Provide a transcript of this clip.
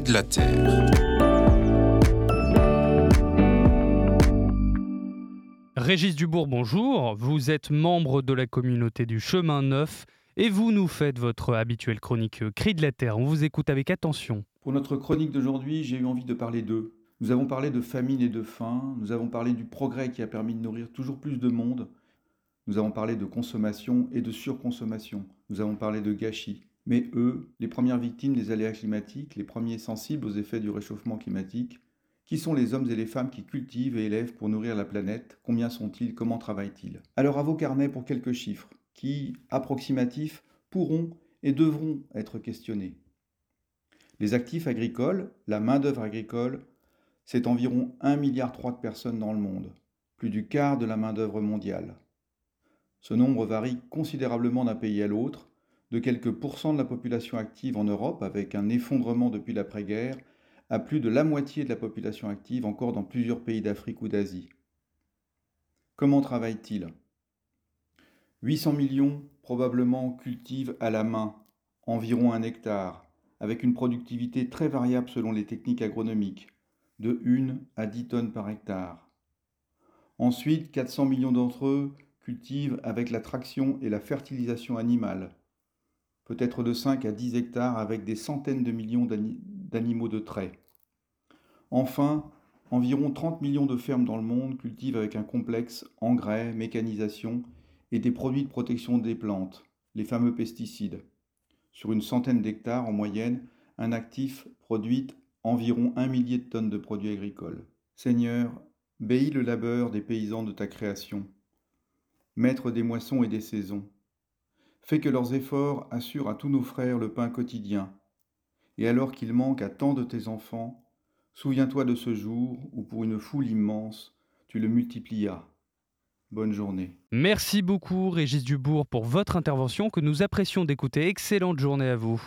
De la Terre. Régis Dubourg, bonjour. Vous êtes membre de la communauté du Chemin Neuf et vous nous faites votre habituelle chronique Cris de la Terre. On vous écoute avec attention. Pour notre chronique d'aujourd'hui, j'ai eu envie de parler d'eux. Nous avons parlé de famine et de faim, nous avons parlé du progrès qui a permis de nourrir toujours plus de monde, nous avons parlé de consommation et de surconsommation, nous avons parlé de gâchis. Mais eux, les premières victimes des aléas climatiques, les premiers sensibles aux effets du réchauffement climatique, qui sont les hommes et les femmes qui cultivent et élèvent pour nourrir la planète Combien sont-ils Comment travaillent-ils? Alors à vos carnets pour quelques chiffres, qui, approximatifs, pourront et devront être questionnés? Les actifs agricoles, la main-d'œuvre agricole, c'est environ 1,3 milliard de personnes dans le monde, plus du quart de la main-d'œuvre mondiale. Ce nombre varie considérablement d'un pays à l'autre, de quelques pourcents de la population active en Europe, avec un effondrement depuis l'après-guerre, à plus de la moitié de la population active encore dans plusieurs pays d'Afrique ou d'Asie. Comment travaillent-ils 800 millions probablement cultivent à la main environ un hectare, avec une productivité très variable selon les techniques agronomiques, de 1 à 10 tonnes par hectare. Ensuite, 400 millions d'entre eux cultivent avec la traction et la fertilisation animale, peut-être de 5 à 10 hectares avec des centaines de millions d'animaux de trait. Enfin, environ 30 millions de fermes dans le monde cultivent avec un complexe engrais, mécanisation et des produits de protection des plantes, les fameux pesticides. Sur une centaine d'hectares en moyenne, un actif produit environ un millier de tonnes de produits agricoles. Seigneur, béis le labeur des paysans de ta création, maître des moissons et des saisons. Fais que leurs efforts assurent à tous nos frères le pain quotidien, et alors qu'il manque à tant de tes enfants, Souviens-toi de ce jour où pour une foule immense, tu le multiplias. Bonne journée. Merci beaucoup Régis Dubourg pour votre intervention que nous apprécions d'écouter. Excellente journée à vous.